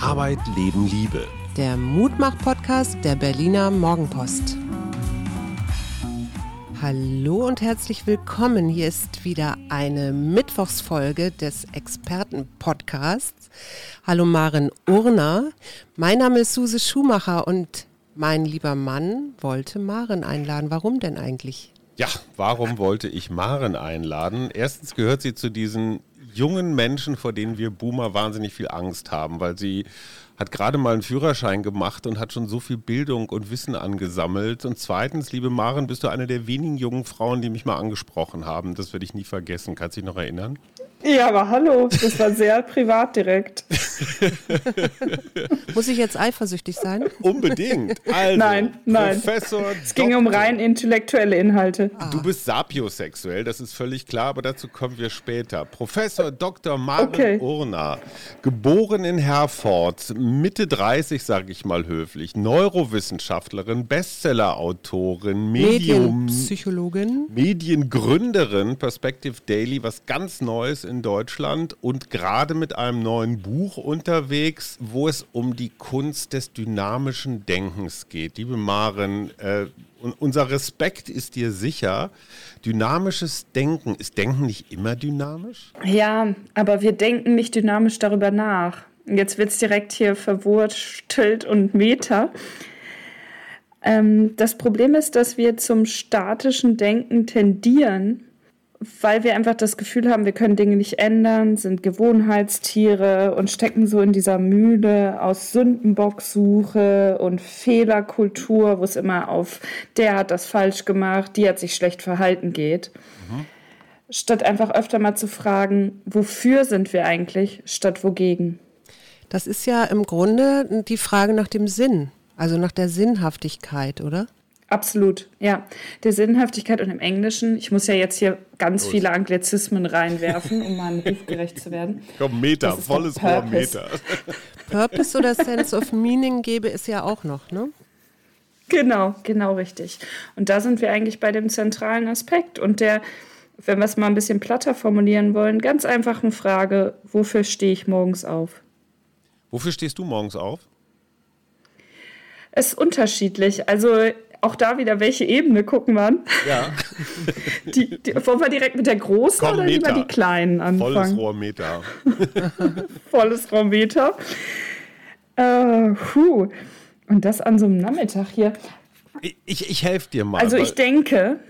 Arbeit, Leben, Liebe. Der Mutmach-Podcast der Berliner Morgenpost. Hallo und herzlich willkommen. Hier ist wieder eine Mittwochsfolge des Experten-Podcasts. Hallo Maren Urner. Mein Name ist Suse Schumacher und mein lieber Mann wollte Maren einladen. Warum denn eigentlich? Ja, warum wollte ich Maren einladen? Erstens gehört sie zu diesen jungen Menschen, vor denen wir Boomer wahnsinnig viel Angst haben, weil sie hat gerade mal einen Führerschein gemacht und hat schon so viel Bildung und Wissen angesammelt. Und zweitens, liebe Maren, bist du eine der wenigen jungen Frauen, die mich mal angesprochen haben. Das werde ich nie vergessen. Kannst du dich noch erinnern? Ja, aber hallo, das war sehr privat direkt. Muss ich jetzt eifersüchtig sein? Unbedingt. Also, nein, nein. Professor. Es ging um rein intellektuelle Inhalte. Ah. Du bist sapiosexuell, das ist völlig klar, aber dazu kommen wir später. Professor Dr. Maren okay. Urner, geboren in Herford, Mitte 30, sage ich mal höflich, Neurowissenschaftlerin, Bestsellerautorin, Medium, Medienpsychologin, Mediengründerin, Perspective Daily, was ganz Neues in Deutschland und gerade mit einem neuen Buch unterwegs, wo es um die Kunst des dynamischen Denkens geht. Liebe Maren, äh, unser Respekt ist dir sicher. Dynamisches Denken, ist Denken nicht immer dynamisch? Ja, aber wir denken nicht dynamisch darüber nach. Jetzt wird es direkt hier verwurstelt und Meta. Ähm, das Problem ist, dass wir zum statischen Denken tendieren, weil wir einfach das Gefühl haben, wir können Dinge nicht ändern, sind Gewohnheitstiere und stecken so in dieser Mühle aus Sündenbocksuche und Fehlerkultur, wo es immer auf der hat das falsch gemacht, die hat sich schlecht verhalten geht. Mhm. Statt einfach öfter mal zu fragen, wofür sind wir eigentlich, statt wogegen. Das ist ja im Grunde die Frage nach dem Sinn, also nach der Sinnhaftigkeit, oder? Absolut, ja. Der Sinnhaftigkeit und im Englischen, ich muss ja jetzt hier ganz Los. viele Anglizismen reinwerfen, um meinem Ruf gerecht zu werden. Komm, Meter, volles Rohr Meter. Purpose oder Sense of Meaning gäbe es ja auch noch, ne? Genau, genau richtig. Und da sind wir eigentlich bei dem zentralen Aspekt und der, wenn wir es mal ein bisschen platter formulieren wollen, ganz einfachen Frage, wofür stehe ich morgens auf? Wofür stehst du morgens auf? Es ist unterschiedlich. Also auch da wieder, welche Ebene gucken wir an? Ja. die, die, wollen wir direkt mit der großen Komm, oder Meter. lieber die kleinen anfangen? Volles Rohrmeter. Volles Rohrmeter. Äh, puh. Und das an so einem Nachmittag hier. Ich, ich, ich helfe dir mal. Also ich denke.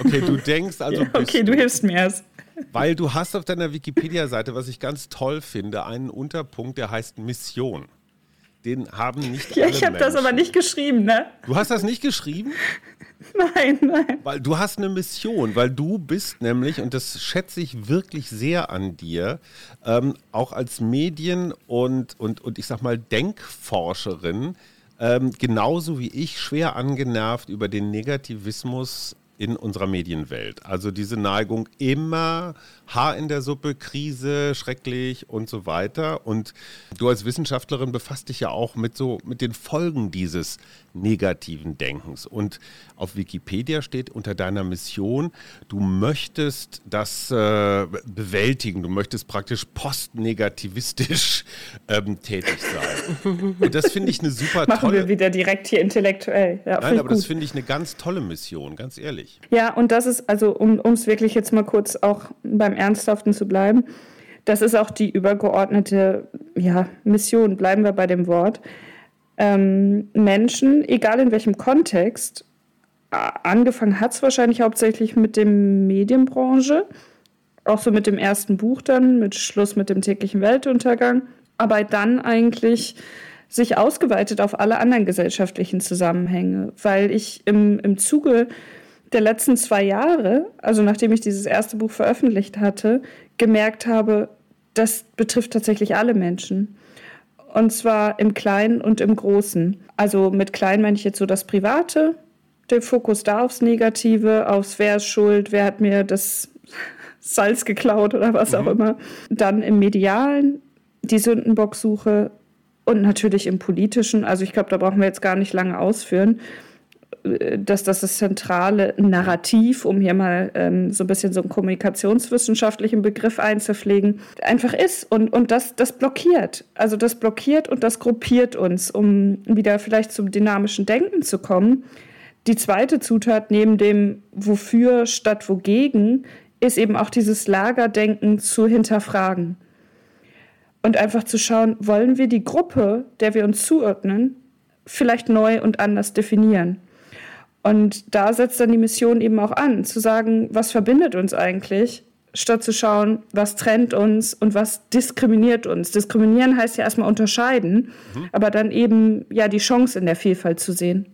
Okay, du denkst also. ja, okay, du hilfst mir erst. Weil du hast auf deiner Wikipedia-Seite, was ich ganz toll finde, einen Unterpunkt, der heißt Mission den haben nicht Ja, ich habe das aber nicht geschrieben, ne? Du hast das nicht geschrieben? nein, nein. Weil du hast eine Mission, weil du bist nämlich, und das schätze ich wirklich sehr an dir, ähm, auch als Medien- und, und, und ich sag mal Denkforscherin, ähm, genauso wie ich, schwer angenervt über den Negativismus in unserer Medienwelt. Also diese Neigung immer Haar in der Suppe, Krise, schrecklich und so weiter. Und du als Wissenschaftlerin befasst dich ja auch mit so mit den Folgen dieses negativen Denkens. Und auf Wikipedia steht unter deiner Mission, du möchtest das äh, bewältigen, du möchtest praktisch postnegativistisch ähm, tätig sein. Und das finde ich eine super Machen tolle. wir wieder direkt hier intellektuell. Ja, Nein, aber gut. das finde ich eine ganz tolle Mission, ganz ehrlich. Ja, und das ist also, um es wirklich jetzt mal kurz auch beim Ernsthaften zu bleiben, das ist auch die übergeordnete ja, Mission, bleiben wir bei dem Wort. Ähm, Menschen, egal in welchem Kontext, angefangen hat es wahrscheinlich hauptsächlich mit der Medienbranche, auch so mit dem ersten Buch dann, mit Schluss mit dem täglichen Weltuntergang, aber dann eigentlich sich ausgeweitet auf alle anderen gesellschaftlichen Zusammenhänge, weil ich im, im Zuge der letzten zwei Jahre, also nachdem ich dieses erste Buch veröffentlicht hatte, gemerkt habe, das betrifft tatsächlich alle Menschen. Und zwar im Kleinen und im Großen. Also mit klein meine ich jetzt so das Private, den Fokus da aufs Negative, aufs wer ist schuld, wer hat mir das Salz geklaut oder was mhm. auch immer. Dann im Medialen die Sündenbocksuche und natürlich im Politischen. Also ich glaube, da brauchen wir jetzt gar nicht lange ausführen dass das das zentrale Narrativ, um hier mal ähm, so ein bisschen so einen kommunikationswissenschaftlichen Begriff einzupflegen, einfach ist. Und, und das, das blockiert. Also das blockiert und das gruppiert uns, um wieder vielleicht zum dynamischen Denken zu kommen. Die zweite Zutat neben dem Wofür statt Wogegen ist eben auch dieses Lagerdenken zu hinterfragen. Und einfach zu schauen, wollen wir die Gruppe, der wir uns zuordnen, vielleicht neu und anders definieren. Und da setzt dann die Mission eben auch an, zu sagen, was verbindet uns eigentlich, statt zu schauen, was trennt uns und was diskriminiert uns. Diskriminieren heißt ja erstmal unterscheiden, mhm. aber dann eben ja die Chance in der Vielfalt zu sehen.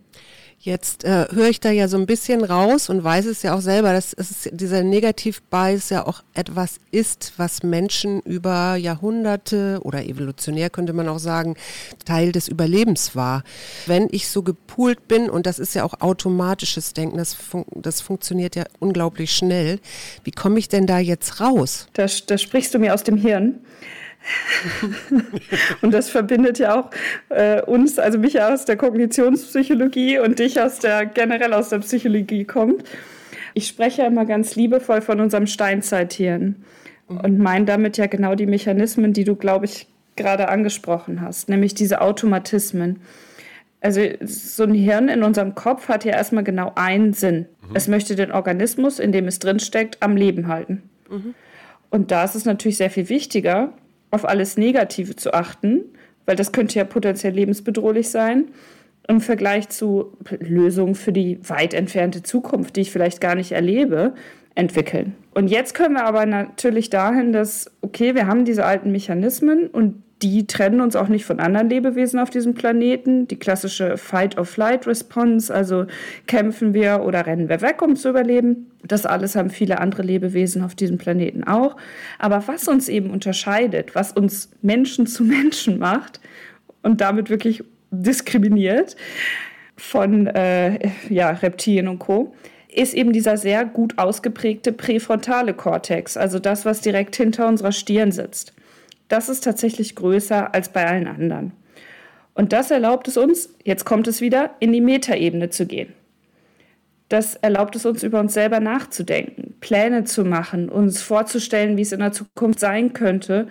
Jetzt äh, höre ich da ja so ein bisschen raus und weiß es ja auch selber, dass es, dieser Negativ-Bias ja auch etwas ist, was Menschen über Jahrhunderte oder evolutionär könnte man auch sagen, Teil des Überlebens war. Wenn ich so gepoolt bin, und das ist ja auch automatisches Denken, das, fun das funktioniert ja unglaublich schnell, wie komme ich denn da jetzt raus? Da, da sprichst du mir aus dem Hirn. und das verbindet ja auch äh, uns, also mich aus der Kognitionspsychologie und dich aus der generell aus der Psychologie kommt. Ich spreche ja immer ganz liebevoll von unserem Steinzeithirn mhm. und meine damit ja genau die Mechanismen, die du, glaube ich, gerade angesprochen hast, nämlich diese Automatismen. Also so ein Hirn in unserem Kopf hat ja erstmal genau einen Sinn. Mhm. Es möchte den Organismus, in dem es drinsteckt, am Leben halten. Mhm. Und da ist es natürlich sehr viel wichtiger, auf alles Negative zu achten, weil das könnte ja potenziell lebensbedrohlich sein, im Vergleich zu Lösungen für die weit entfernte Zukunft, die ich vielleicht gar nicht erlebe, entwickeln. Und jetzt können wir aber natürlich dahin, dass, okay, wir haben diese alten Mechanismen und die trennen uns auch nicht von anderen Lebewesen auf diesem Planeten. Die klassische Fight-of-Flight-Response, also kämpfen wir oder rennen wir weg, um zu überleben. Das alles haben viele andere Lebewesen auf diesem Planeten auch. Aber was uns eben unterscheidet, was uns Menschen zu Menschen macht und damit wirklich diskriminiert von äh, ja, Reptilien und Co., ist eben dieser sehr gut ausgeprägte präfrontale Kortex, also das, was direkt hinter unserer Stirn sitzt das ist tatsächlich größer als bei allen anderen. Und das erlaubt es uns, jetzt kommt es wieder, in die Metaebene zu gehen. Das erlaubt es uns, über uns selber nachzudenken, Pläne zu machen, uns vorzustellen, wie es in der Zukunft sein könnte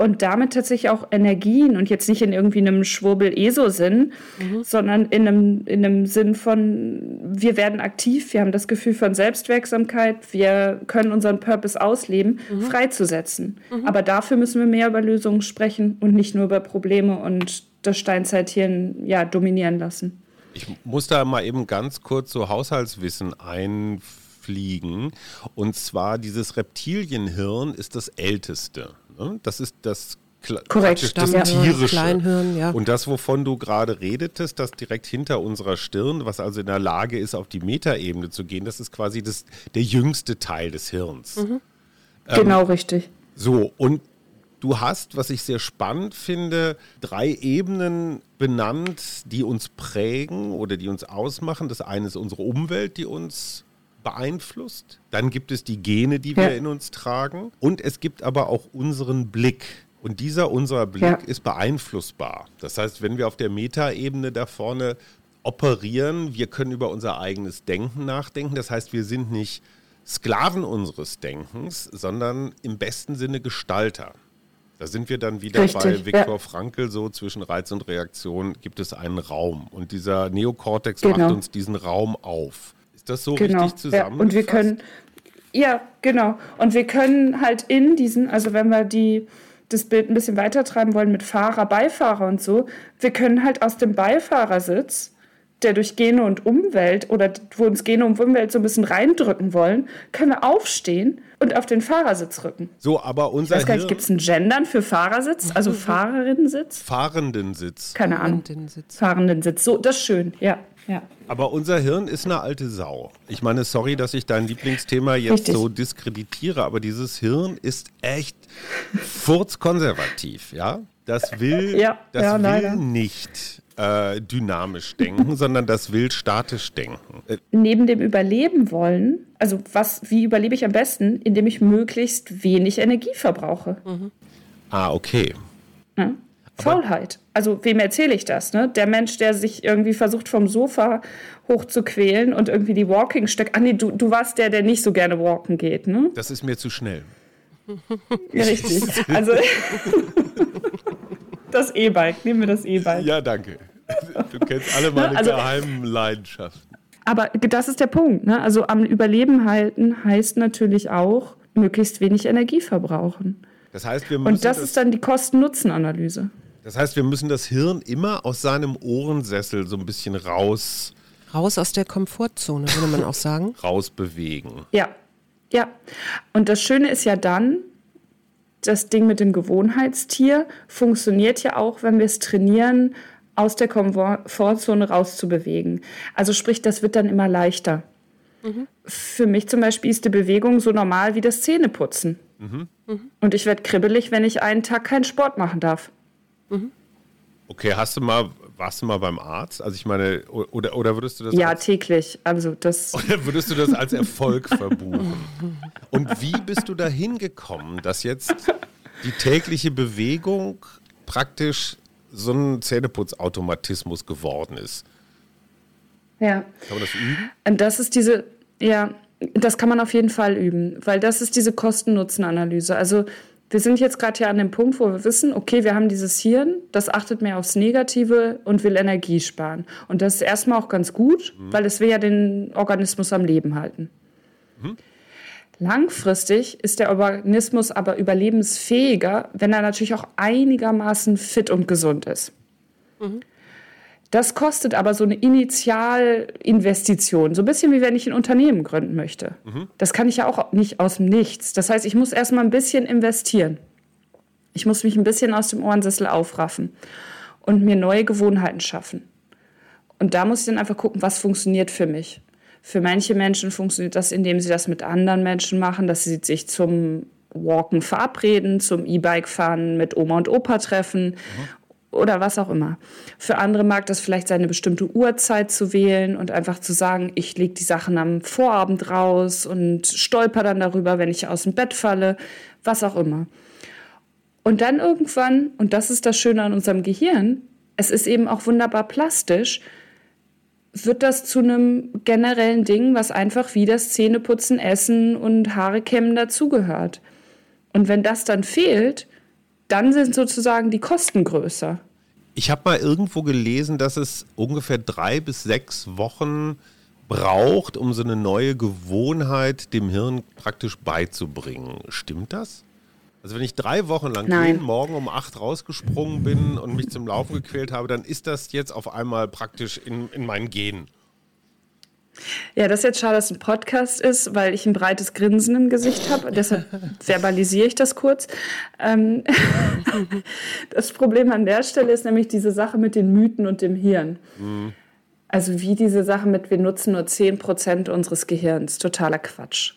und damit tatsächlich auch Energien und jetzt nicht in irgendwie einem Schwurbel-ESO-Sinn, mhm. sondern in einem, in einem Sinn von, wir werden aktiv, wir haben das Gefühl von Selbstwirksamkeit, wir können unseren Purpose ausleben, mhm. freizusetzen. Mhm. Aber dafür müssen wir mehr über Lösungen sprechen und nicht nur über Probleme und das Steinzeithirn ja, dominieren lassen. Ich muss da mal eben ganz kurz so Haushaltswissen einfliegen. Und zwar dieses Reptilienhirn ist das älteste. Ne? Das ist das Korrekt, das ja. tierische. Kleinhirn, ja. Und das, wovon du gerade redetest, das direkt hinter unserer Stirn, was also in der Lage ist, auf die Metaebene zu gehen, das ist quasi das, der jüngste Teil des Hirns. Mhm. Ähm, genau richtig. So, und du hast, was ich sehr spannend finde, drei Ebenen benannt, die uns prägen oder die uns ausmachen. Das eine ist unsere Umwelt, die uns beeinflusst. Dann gibt es die Gene, die wir ja. in uns tragen. Und es gibt aber auch unseren Blick. Und dieser unser Blick ja. ist beeinflussbar. Das heißt, wenn wir auf der Metaebene da vorne operieren, wir können über unser eigenes Denken nachdenken. Das heißt, wir sind nicht Sklaven unseres Denkens, sondern im besten Sinne Gestalter. Da sind wir dann wieder Richtig, bei Viktor ja. Frankl, so zwischen Reiz und Reaktion gibt es einen Raum. Und dieser Neokortex genau. macht uns diesen Raum auf das so genau. richtig zusammengefasst? Ja. Und wir können, ja, genau. Und wir können halt in diesen, also wenn wir die, das Bild ein bisschen weiter treiben wollen mit Fahrer, Beifahrer und so, wir können halt aus dem Beifahrersitz, der durch Gene und Umwelt oder wo uns Gene und Umwelt so ein bisschen reindrücken wollen, können wir aufstehen und auf den Fahrersitz rücken. So, aber unser. Ich weiß gar nicht, gibt es ein Gendern für Fahrersitz? Also Fahrerinnensitz? Fahrendensitz. Keine Ahnung. Fahrendensitz. Fahrendensitz. So, das ist schön, ja. Ja. Aber unser Hirn ist eine alte Sau. Ich meine, sorry, dass ich dein Lieblingsthema jetzt Richtig. so diskreditiere, aber dieses Hirn ist echt furzkonservativ, ja? das will, Ja, das ja, will leider. nicht äh, dynamisch denken, sondern das will statisch denken. Äh, Neben dem Überleben wollen, also was, wie überlebe ich am besten, indem ich möglichst wenig Energie verbrauche. ah, okay. Faulheit. Also wem erzähle ich das? Ne? Der Mensch, der sich irgendwie versucht vom Sofa hochzuquälen und irgendwie die Walking Stick. Ah nee, du, du warst der, der nicht so gerne walken geht, ne? Das ist mir zu schnell. Ja, richtig. Also das E-Bike, nehmen wir das E-Bike. Ja, danke. Du kennst alle meine Also- geheimen Leidenschaften. Aber das ist der Punkt. Ne? Also am Überleben halten heißt natürlich auch möglichst wenig Energie verbrauchen. Das heißt, wir müssen Und das ist dann die Kosten-Nutzen-Analyse. Das heißt, wir müssen das Hirn immer aus seinem Ohrensessel so ein bisschen raus, Raus aus der Komfortzone, würde man auch sagen. rausbewegen. Ja, ja. Und das Schöne ist ja dann, das Ding mit dem Gewohnheitstier funktioniert ja auch, wenn wir es trainieren, aus der Komfortzone rauszubewegen. Also sprich, das wird dann immer leichter. Für mich zum Beispiel ist die Bewegung so normal wie das Zähneputzen. Und ich werde kribbelig, wenn ich einen Tag keinen Sport machen darf. Okay, hast du mal, warst du mal beim Arzt? Also ich meine, oder, oder würdest du das Ja, als, täglich. Also das. oder würdest du das als Erfolg verbuchen? Und wie bist du dahin gekommen, dass jetzt die tägliche Bewegung praktisch so ein Zähneputzautomatismus geworden ist? Ja. Kann man das üben? Und das ist diese, ja, das kann man auf jeden Fall üben, weil das ist diese Kosten-Nutzen-Analyse. Also wir sind jetzt gerade hier an dem Punkt, wo wir wissen, okay, wir haben dieses Hirn, das achtet mehr aufs Negative und will Energie sparen. Und das ist erstmal auch ganz gut, weil es will ja den Organismus am Leben halten. Langfristig ist der Organismus aber überlebensfähiger, wenn er natürlich auch einigermaßen fit und gesund ist. Das kostet aber so eine Initialinvestition, so ein bisschen wie wenn ich ein Unternehmen gründen möchte. Das kann ich ja auch nicht aus dem Nichts. Das heißt, ich muss erstmal ein bisschen investieren. Ich muss mich ein bisschen aus dem Ohrensessel aufraffen und mir neue Gewohnheiten schaffen. Und da muss ich dann einfach gucken, was funktioniert für mich. Für manche Menschen funktioniert das, indem sie das mit anderen Menschen machen, dass sie sich zum Walken verabreden, zum E-Bike fahren, mit Oma und Opa treffen oder was auch immer. Für andere mag das vielleicht sein, eine bestimmte Uhrzeit zu wählen und einfach zu sagen, ich lege die Sachen am Vorabend raus und stolper dann darüber, wenn ich aus dem Bett falle, was auch immer. Und dann irgendwann, und das ist das Schöne an unserem Gehirn, es ist eben auch wunderbar plastisch, wird das zu einem generellen Ding, was einfach wie das Zähneputzen, Essen und Haare kämmen dazugehört. Und wenn das dann fehlt, dann sind sozusagen die Kosten größer. Ich habe mal irgendwo gelesen, dass es ungefähr drei bis sechs Wochen braucht, um so eine neue Gewohnheit dem Hirn praktisch beizubringen. Stimmt das? Also wenn ich drei Wochen lang Nein. jeden Morgen um acht rausgesprungen bin und mich zum Laufen gequält habe, dann ist das jetzt auf einmal praktisch in, in meinen Genen. Ja, das ist jetzt schade, dass es ein Podcast ist, weil ich ein breites Grinsen im Gesicht habe. Deshalb verbalisiere ich das kurz. Ähm, das Problem an der Stelle ist nämlich diese Sache mit den Mythen und dem Hirn. Also wie diese Sache mit, wir nutzen nur 10% unseres Gehirns. Totaler Quatsch.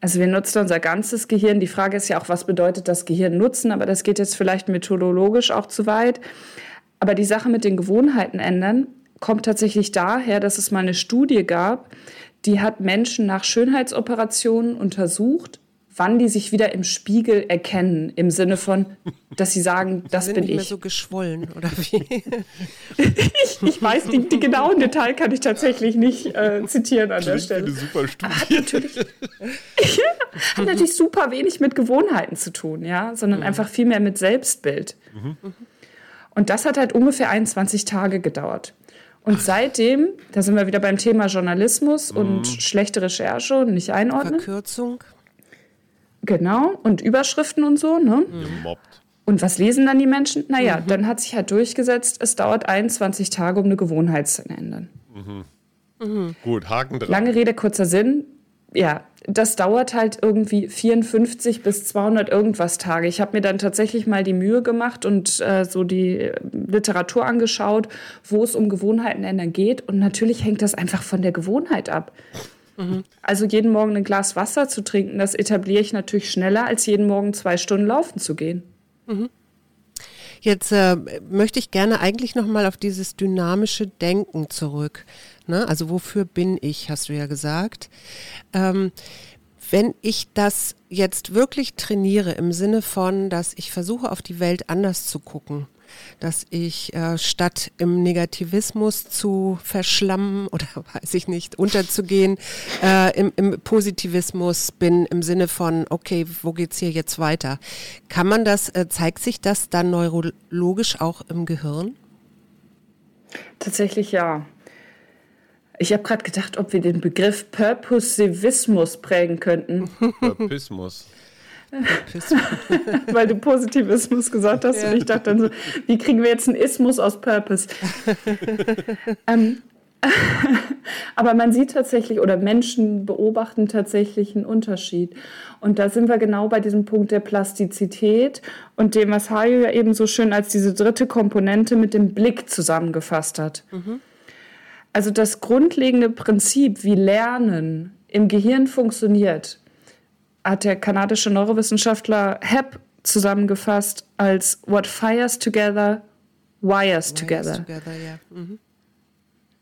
Also wir nutzen unser ganzes Gehirn. Die Frage ist ja auch, was bedeutet das Gehirn nutzen? Aber das geht jetzt vielleicht methodologisch auch zu weit. Aber die Sache mit den Gewohnheiten ändern kommt tatsächlich daher, dass es mal eine Studie gab, die hat Menschen nach Schönheitsoperationen untersucht, wann die sich wieder im Spiegel erkennen, im Sinne von, dass sie sagen, das sind bin nicht mehr ich. so geschwollen, oder wie? ich. Ich weiß, die, die genauen Details kann ich tatsächlich nicht äh, zitieren an der Klingt eine Stelle. super Studie. Hat natürlich, hat natürlich super wenig mit Gewohnheiten zu tun, ja, sondern einfach viel mehr mit Selbstbild. Und das hat halt ungefähr 21 Tage gedauert. Und seitdem, da sind wir wieder beim Thema Journalismus und schlechte Recherche und nicht einordnen. Verkürzung. Genau. Und Überschriften und so, ne? Gemobbt. Und was lesen dann die Menschen? Naja, dann hat sich halt durchgesetzt, es dauert 21 Tage, um eine Gewohnheit zu ändern. Gut, Haken dran. Lange Rede, kurzer Sinn. Ja, das dauert halt irgendwie 54 bis 200 irgendwas Tage. Ich habe mir dann tatsächlich mal die Mühe gemacht und äh, so die äh, Literatur angeschaut, wo es um Gewohnheiten ändern geht. Und natürlich hängt das einfach von der Gewohnheit ab. Also jeden Morgen ein Glas Wasser zu trinken, das etabliere ich natürlich schneller, als jeden Morgen zwei Stunden laufen zu gehen. Jetzt äh, möchte ich gerne eigentlich nochmal auf dieses dynamische Denken zurück. Ne? Also wofür bin ich, hast du ja gesagt. Ähm, wenn ich das jetzt wirklich trainiere im Sinne von, dass ich versuche auf die Welt anders zu gucken, dass ich äh, statt im Negativismus zu verschlammen oder weiß ich nicht, unterzugehen, äh, im, im, Positivismus bin im Sinne von, okay, wo geht's hier jetzt weiter? Kann man das, äh, zeigt sich das dann neurologisch auch im Gehirn? Tatsächlich ja. Ich habe gerade gedacht, ob wir den Begriff Purposivismus prägen könnten. Purpismus. Weil du Positivismus gesagt hast ja. und ich dachte dann so, wie kriegen wir jetzt einen Ismus aus Purpose? ähm, aber man sieht tatsächlich oder Menschen beobachten tatsächlich einen Unterschied. Und da sind wir genau bei diesem Punkt der Plastizität und dem, was Hajo ja eben so schön als diese dritte Komponente mit dem Blick zusammengefasst hat. Mhm. Also das grundlegende Prinzip, wie Lernen im Gehirn funktioniert, hat der kanadische Neurowissenschaftler Hepp zusammengefasst als What fires together, wires, together. together yeah. mhm.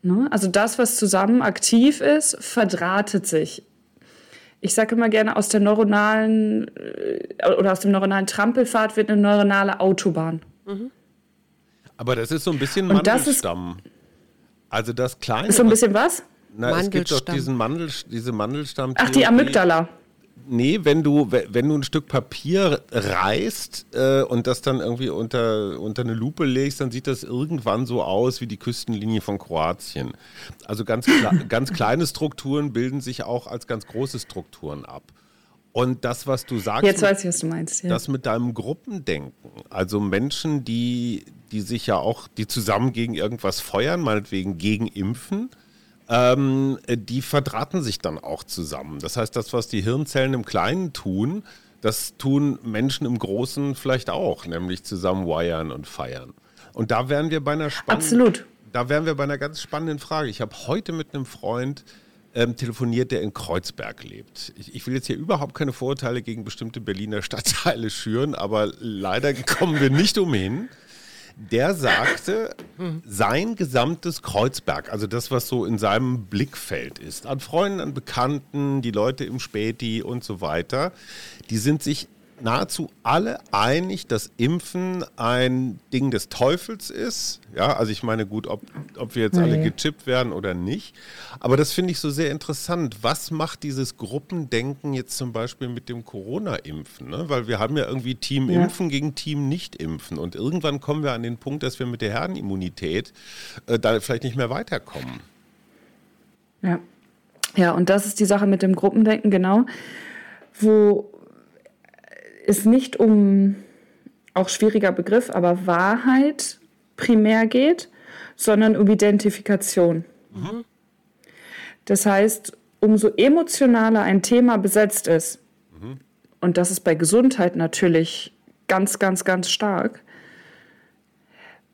ne? Also das, was zusammen aktiv ist, verdrahtet sich. Ich sage immer gerne, aus der neuronalen äh, oder aus dem neuronalen Trampelpfad wird eine neuronale Autobahn. Mhm. Aber das ist so ein bisschen Mandelstamm. also das kleine. Ist so ein bisschen was? Na, es gibt doch diesen Mandel, diese Mandelstamm. Ach, die Amygdala nee, wenn du, wenn du ein Stück Papier reißt äh, und das dann irgendwie unter, unter eine Lupe legst, dann sieht das irgendwann so aus wie die Küstenlinie von Kroatien. Also ganz, ganz kleine Strukturen bilden sich auch als ganz große Strukturen ab. Und das, was du sagst, jetzt weiß ich, was du meinst. Ja. Das mit deinem Gruppendenken, also Menschen, die, die sich ja auch, die zusammen gegen irgendwas feuern, meinetwegen gegen Impfen, ähm, die verdrahten sich dann auch zusammen. Das heißt, das, was die Hirnzellen im Kleinen tun, das tun Menschen im Großen vielleicht auch, nämlich zusammen wiren und feiern. Und da wären wir bei einer spannenden. Da wären wir bei einer ganz spannenden Frage. Ich habe heute mit einem Freund ähm, telefoniert, der in Kreuzberg lebt. Ich, ich, will jetzt hier überhaupt keine Vorurteile gegen bestimmte Berliner Stadtteile schüren, aber leider kommen wir nicht umhin der sagte, sein gesamtes Kreuzberg, also das, was so in seinem Blickfeld ist, an Freunden, an Bekannten, die Leute im Späti und so weiter, die sind sich nahezu alle einig, dass Impfen ein Ding des Teufels ist. Ja, also ich meine, gut, ob, ob wir jetzt nee. alle gechippt werden oder nicht. Aber das finde ich so sehr interessant. Was macht dieses Gruppendenken jetzt zum Beispiel mit dem Corona-Impfen? Ne? Weil wir haben ja irgendwie Team ja. Impfen gegen Team Nicht-Impfen. Und irgendwann kommen wir an den Punkt, dass wir mit der Herdenimmunität äh, da vielleicht nicht mehr weiterkommen. Ja. Ja, und das ist die Sache mit dem Gruppendenken, genau. Wo es nicht um, auch schwieriger Begriff, aber Wahrheit primär geht, sondern um Identifikation. Mhm. Das heißt, umso emotionaler ein Thema besetzt ist, mhm. und das ist bei Gesundheit natürlich ganz, ganz, ganz stark,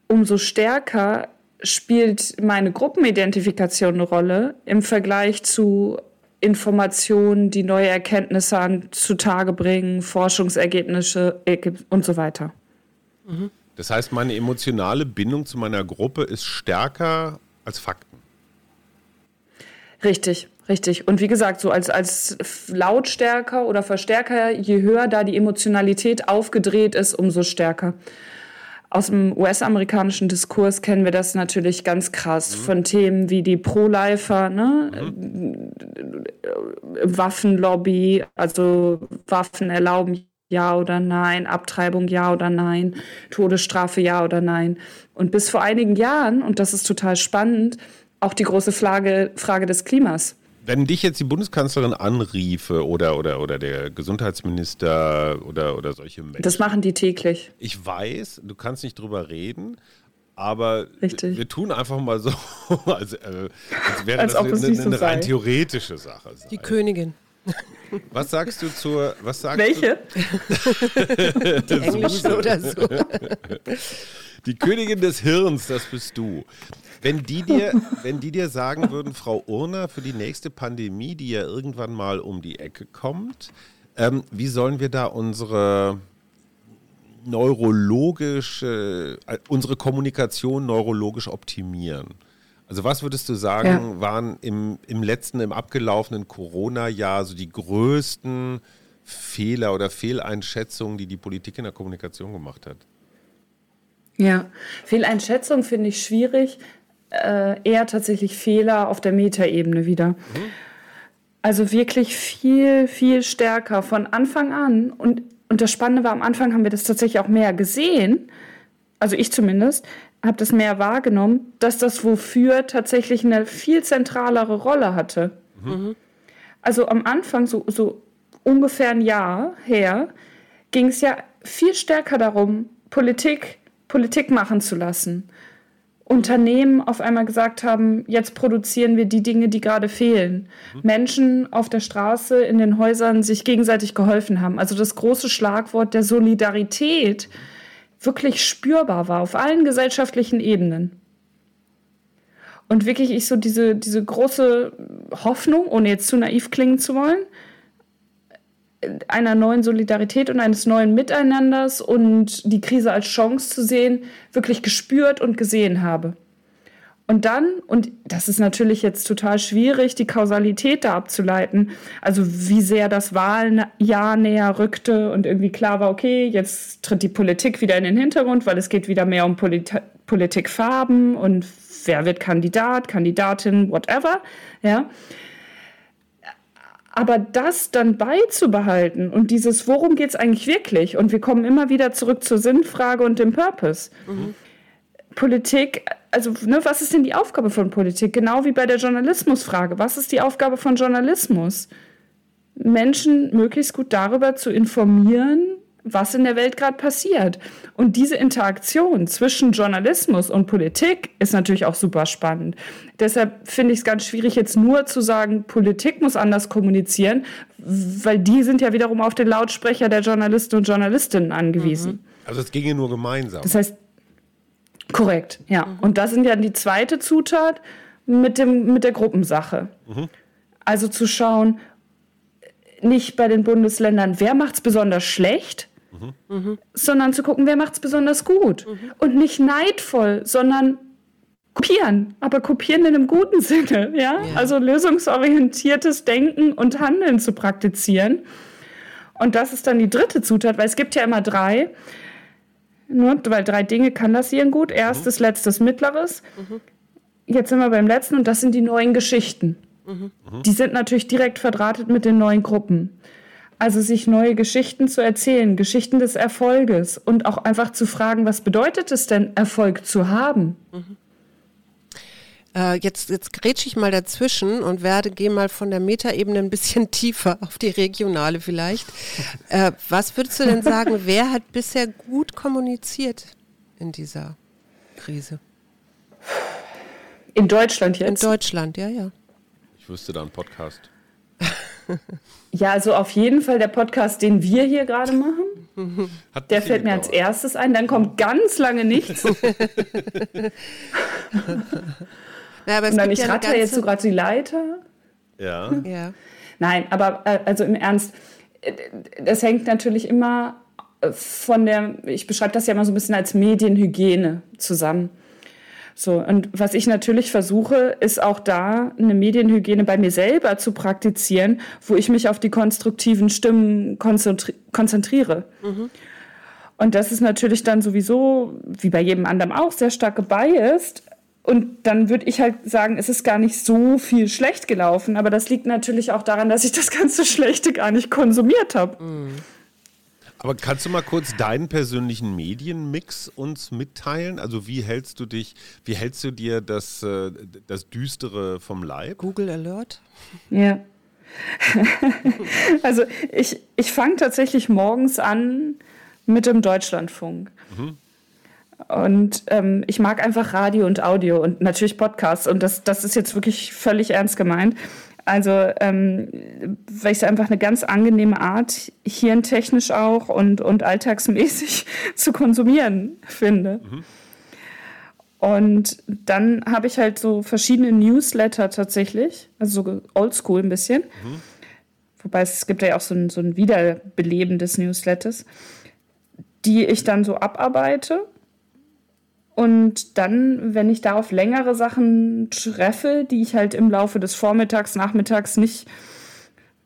umso stärker spielt meine Gruppenidentifikation eine Rolle im Vergleich zu Informationen, die neue Erkenntnisse an, zutage bringen, Forschungsergebnisse und so weiter. Mhm. Das heißt, meine emotionale Bindung zu meiner Gruppe ist stärker als Fakten. Richtig, richtig. Und wie gesagt, so als, als Lautstärker oder Verstärker, je höher da die Emotionalität aufgedreht ist, umso stärker aus dem US-amerikanischen Diskurs kennen wir das natürlich ganz krass mhm. von Themen wie die Pro-Lifer, ne? Mhm. Waffenlobby, also Waffen erlauben ja oder nein, Abtreibung ja oder nein, Todesstrafe ja oder nein. Und bis vor einigen Jahren, und das ist total spannend, auch die große Frage, Frage des Klimas. Wenn dich jetzt die Bundeskanzlerin anriefe oder, oder, oder der Gesundheitsminister oder, oder solche Menschen. Das machen die täglich. Ich weiß, du kannst nicht drüber reden, aber Richtig. wir tun einfach mal so, als, äh, als wäre als das eine, eine, eine rein theoretische Sache. Sei. Die Königin. Was sagst du zur. Was sagst Welche? Du, die englische oder so. Die Königin des Hirns, das bist du. Wenn die dir, wenn die dir sagen würden, Frau Urner, für die nächste Pandemie, die ja irgendwann mal um die Ecke kommt, ähm, wie sollen wir da unsere neurologisch, äh, unsere Kommunikation neurologisch optimieren? Also was würdest du sagen, ja. waren im, im letzten, im abgelaufenen Corona-Jahr so die größten Fehler oder Fehleinschätzungen, die die Politik in der Kommunikation gemacht hat? Ja, Fehleinschätzung finde ich schwierig. Äh, eher tatsächlich Fehler auf der Metaebene wieder. Mhm. Also wirklich viel, viel stärker von Anfang an. Und, und das Spannende war, am Anfang haben wir das tatsächlich auch mehr gesehen. Also ich zumindest habe das mehr wahrgenommen, dass das Wofür tatsächlich eine viel zentralere Rolle hatte. Mhm. Also am Anfang, so, so ungefähr ein Jahr her, ging es ja viel stärker darum, Politik Politik machen zu lassen. Unternehmen auf einmal gesagt haben, jetzt produzieren wir die Dinge, die gerade fehlen. Mhm. Menschen auf der Straße, in den Häusern sich gegenseitig geholfen haben. Also das große Schlagwort der Solidarität wirklich spürbar war auf allen gesellschaftlichen Ebenen. Und wirklich ich so diese, diese große Hoffnung, ohne jetzt zu naiv klingen zu wollen, einer neuen Solidarität und eines neuen Miteinanders und die Krise als Chance zu sehen, wirklich gespürt und gesehen habe. Und dann, und das ist natürlich jetzt total schwierig, die Kausalität da abzuleiten, also wie sehr das Wahljahr näher rückte und irgendwie klar war, okay, jetzt tritt die Politik wieder in den Hintergrund, weil es geht wieder mehr um Polit Politikfarben und wer wird Kandidat, Kandidatin, whatever, ja. Aber das dann beizubehalten und dieses, worum geht es eigentlich wirklich? Und wir kommen immer wieder zurück zur Sinnfrage und dem Purpose. Mhm. Politik, also ne, was ist denn die Aufgabe von Politik? Genau wie bei der Journalismusfrage. Was ist die Aufgabe von Journalismus? Menschen möglichst gut darüber zu informieren, was in der Welt gerade passiert. Und diese Interaktion zwischen Journalismus und Politik ist natürlich auch super spannend. Deshalb finde ich es ganz schwierig, jetzt nur zu sagen, Politik muss anders kommunizieren, weil die sind ja wiederum auf den Lautsprecher der Journalisten und Journalistinnen angewiesen. Mhm. Also es ginge nur gemeinsam. Das heißt, korrekt, ja. Mhm. Und das sind ja die zweite Zutat mit, dem, mit der Gruppensache. Mhm. Also zu schauen, nicht bei den Bundesländern, wer macht es besonders schlecht, mhm. sondern zu gucken, wer macht es besonders gut. Und nicht neidvoll, sondern kopieren, aber kopieren in einem guten Sinne, ja? ja? Also lösungsorientiertes Denken und Handeln zu praktizieren. Und das ist dann die dritte Zutat, weil es gibt ja immer drei. Nur weil drei Dinge kann das hier gut. Erstes, mhm. letztes, mittleres. Mhm. Jetzt sind wir beim letzten und das sind die neuen Geschichten. Mhm. Die sind natürlich direkt verdrahtet mit den neuen Gruppen. Also sich neue Geschichten zu erzählen, Geschichten des Erfolges und auch einfach zu fragen, was bedeutet es denn, Erfolg zu haben? Mhm. Äh, jetzt, jetzt grätsche ich mal dazwischen und werde, gehe mal von der Metaebene ein bisschen tiefer auf die regionale vielleicht. Äh, was würdest du denn sagen, wer hat bisher gut kommuniziert in dieser Krise? In Deutschland jetzt? In Deutschland, ja, ja. Ich wüsste da einen Podcast. Ja, also auf jeden Fall der Podcast, den wir hier gerade machen. Hat der fällt mir als erstes ein. Dann kommt ganz lange nichts. ja, aber Und dann, ich ja ratter jetzt so gerade die Leiter. Ja. ja. Nein, aber äh, also im Ernst, äh, das hängt natürlich immer äh, von der, ich beschreibe das ja immer so ein bisschen als Medienhygiene zusammen. So, und was ich natürlich versuche, ist auch da eine Medienhygiene bei mir selber zu praktizieren, wo ich mich auf die konstruktiven Stimmen konzentri konzentriere. Mhm. Und das ist natürlich dann sowieso, wie bei jedem anderen auch, sehr stark gebiased. Und dann würde ich halt sagen, es ist gar nicht so viel schlecht gelaufen, aber das liegt natürlich auch daran, dass ich das ganze Schlechte gar nicht konsumiert habe. Mhm. Aber kannst du mal kurz deinen persönlichen Medienmix uns mitteilen? Also wie hältst du dich, wie hältst du dir das, äh, das Düstere vom Leib? Google Alert? Ja. also ich, ich fange tatsächlich morgens an mit dem Deutschlandfunk. Mhm. Und ähm, ich mag einfach Radio und Audio und natürlich Podcasts. Und das, das ist jetzt wirklich völlig ernst gemeint. Also, ähm, weil ich es einfach eine ganz angenehme Art, hirntechnisch auch und, und alltagsmäßig zu konsumieren finde. Mhm. Und dann habe ich halt so verschiedene Newsletter tatsächlich, also so oldschool ein bisschen. Mhm. Wobei es gibt ja auch so ein, so ein wiederbelebendes Newsletters. die ich dann so abarbeite. Und dann, wenn ich darauf längere Sachen treffe, die ich halt im Laufe des Vormittags, Nachmittags nicht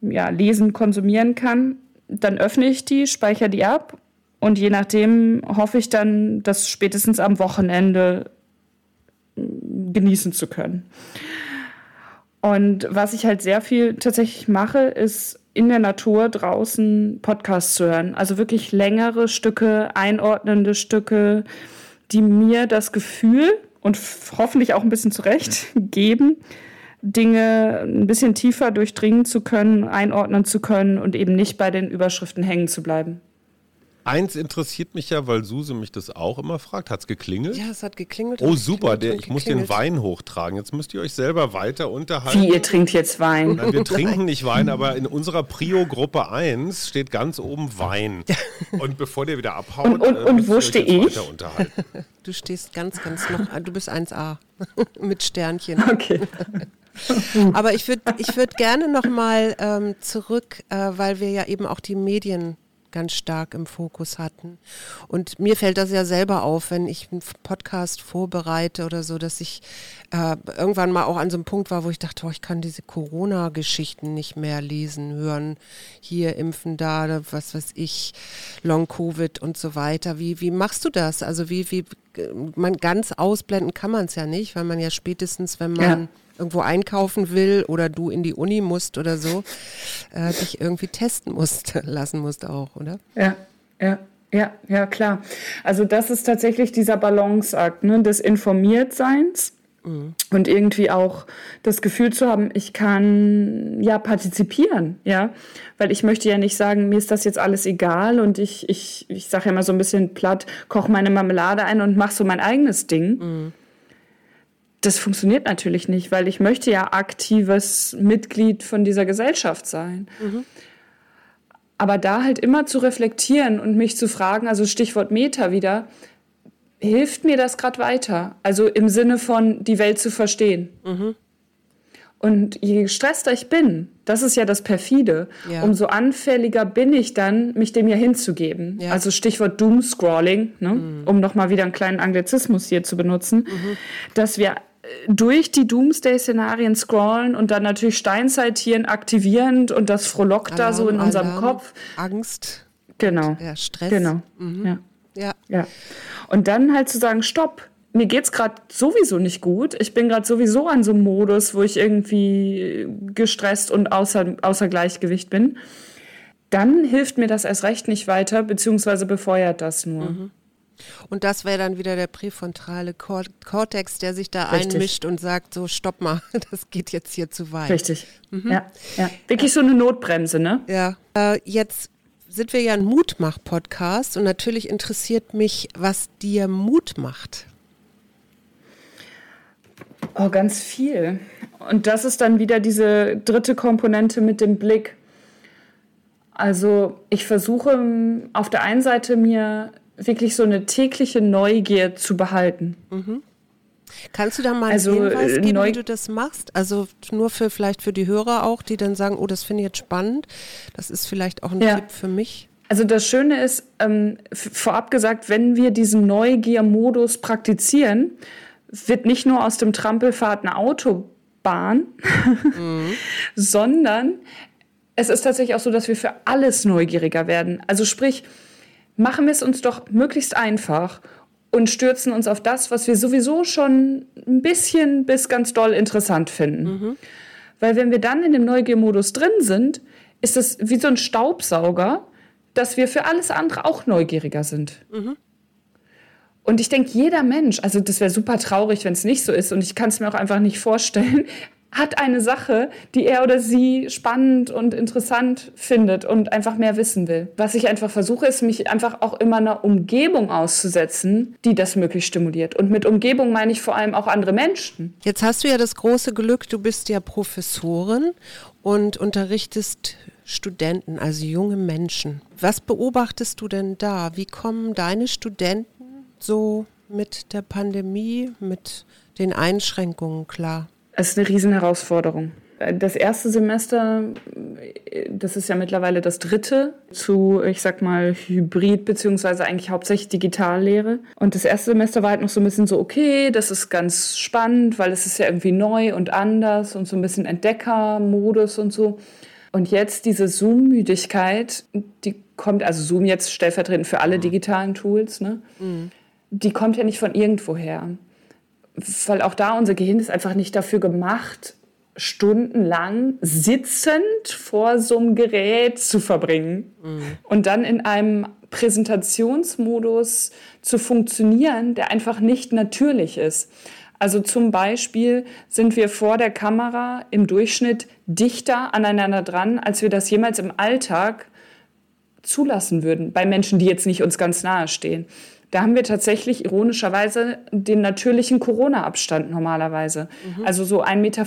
ja, lesen, konsumieren kann, dann öffne ich die, speichere die ab und je nachdem hoffe ich dann, das spätestens am Wochenende genießen zu können. Und was ich halt sehr viel tatsächlich mache, ist in der Natur draußen Podcasts zu hören. Also wirklich längere Stücke, einordnende Stücke, die mir das Gefühl und hoffentlich auch ein bisschen zurecht geben, Dinge ein bisschen tiefer durchdringen zu können, einordnen zu können und eben nicht bei den Überschriften hängen zu bleiben. Eins interessiert mich ja, weil Suse mich das auch immer fragt. Hat es geklingelt? Ja, es hat geklingelt. Oh, super. Der, ich muss den Wein hochtragen. Jetzt müsst ihr euch selber weiter unterhalten. Wie, ihr trinkt jetzt Wein? Nein, wir trinken nicht Wein, aber in unserer Prio-Gruppe 1 steht ganz oben Wein. Und bevor der wieder abhaut, und, und, äh, und wo stehe ich? Du stehst ganz, ganz noch, du bist 1a mit Sternchen. Okay. Aber ich würde ich würd gerne nochmal ähm, zurück, äh, weil wir ja eben auch die Medien ganz stark im Fokus hatten. Und mir fällt das ja selber auf, wenn ich einen Podcast vorbereite oder so, dass ich äh, irgendwann mal auch an so einem Punkt war, wo ich dachte, oh, ich kann diese Corona-Geschichten nicht mehr lesen, hören, hier impfen, da, was weiß ich, Long-Covid und so weiter. Wie, wie machst du das? Also wie, wie, man ganz ausblenden kann man es ja nicht, weil man ja spätestens, wenn man ja irgendwo einkaufen will oder du in die Uni musst oder so, äh, dich irgendwie testen musst, lassen musst auch, oder? Ja, ja. Ja, ja, klar. Also das ist tatsächlich dieser Balanceakt ne, des Informiertseins mhm. und irgendwie auch das Gefühl zu haben, ich kann ja partizipieren, ja, weil ich möchte ja nicht sagen, mir ist das jetzt alles egal und ich, ich, ich sage ja immer so ein bisschen platt, koche meine Marmelade ein und mache so mein eigenes Ding. Mhm das funktioniert natürlich nicht, weil ich möchte ja aktives Mitglied von dieser Gesellschaft sein. Mhm. Aber da halt immer zu reflektieren und mich zu fragen, also Stichwort Meta wieder, hilft mir das gerade weiter? Also im Sinne von die Welt zu verstehen. Mhm. Und je gestresster ich bin, das ist ja das perfide, ja. umso anfälliger bin ich dann, mich dem ja hinzugeben. Ja. Also Stichwort Doomscrolling, ne? Mhm. um nochmal wieder einen kleinen Anglizismus hier zu benutzen, mhm. dass wir durch die Doomsday-Szenarien scrollen und dann natürlich Steinzeittieren aktivierend und das frohlockt da so in unserem Alarm, Kopf. Angst. Genau. Ja, Stress. Genau. Mhm. Ja. ja. Ja. Und dann halt zu sagen, stopp, mir geht's gerade sowieso nicht gut. Ich bin gerade sowieso an so einem Modus, wo ich irgendwie gestresst und außer, außer Gleichgewicht bin. Dann hilft mir das erst recht nicht weiter, beziehungsweise befeuert das nur. Mhm. Und das wäre dann wieder der präfrontale Kortex, der sich da Richtig. einmischt und sagt, so stopp mal, das geht jetzt hier zu weit. Richtig. Mhm. Ja, ja. Wirklich so eine Notbremse, ne? Ja. Äh, jetzt sind wir ja ein Mutmach-Podcast und natürlich interessiert mich, was dir Mut macht. Oh, ganz viel. Und das ist dann wieder diese dritte Komponente mit dem Blick. Also ich versuche auf der einen Seite mir wirklich so eine tägliche Neugier zu behalten. Mhm. Kannst du da mal also, einen Hinweis geben, wie du das machst? Also nur für vielleicht für die Hörer auch, die dann sagen, oh, das finde ich jetzt spannend. Das ist vielleicht auch ein ja. Tipp für mich. Also das Schöne ist, ähm, vorab gesagt, wenn wir diesen Neugier-Modus praktizieren, wird nicht nur aus dem Trampelfahrt eine Autobahn, mhm. sondern es ist tatsächlich auch so, dass wir für alles neugieriger werden. Also sprich, machen wir es uns doch möglichst einfach und stürzen uns auf das, was wir sowieso schon ein bisschen bis ganz doll interessant finden. Mhm. Weil wenn wir dann in dem Neugiermodus drin sind, ist es wie so ein Staubsauger, dass wir für alles andere auch neugieriger sind. Mhm. Und ich denke, jeder Mensch, also das wäre super traurig, wenn es nicht so ist, und ich kann es mir auch einfach nicht vorstellen, hat eine Sache, die er oder sie spannend und interessant findet und einfach mehr wissen will. Was ich einfach versuche, ist, mich einfach auch immer einer Umgebung auszusetzen, die das möglichst stimuliert. Und mit Umgebung meine ich vor allem auch andere Menschen. Jetzt hast du ja das große Glück, du bist ja Professorin und unterrichtest Studenten, also junge Menschen. Was beobachtest du denn da? Wie kommen deine Studenten so mit der Pandemie, mit den Einschränkungen klar? Es ist eine Riesenherausforderung. Das erste Semester, das ist ja mittlerweile das dritte zu, ich sag mal, Hybrid beziehungsweise eigentlich hauptsächlich Digitallehre. Und das erste Semester war halt noch so ein bisschen so, okay, das ist ganz spannend, weil es ist ja irgendwie neu und anders und so ein bisschen Entdeckermodus und so. Und jetzt diese Zoom-Müdigkeit, die kommt, also Zoom jetzt stellvertretend für alle digitalen Tools, ne? Mhm. die kommt ja nicht von irgendwoher. Weil auch da unser Gehirn ist einfach nicht dafür gemacht, stundenlang sitzend vor so einem Gerät zu verbringen mhm. und dann in einem Präsentationsmodus zu funktionieren, der einfach nicht natürlich ist. Also zum Beispiel sind wir vor der Kamera im Durchschnitt dichter aneinander dran, als wir das jemals im Alltag zulassen würden, bei Menschen, die jetzt nicht uns ganz nahe stehen. Da haben wir tatsächlich ironischerweise den natürlichen Corona-Abstand normalerweise, mhm. also so 1,50 Meter.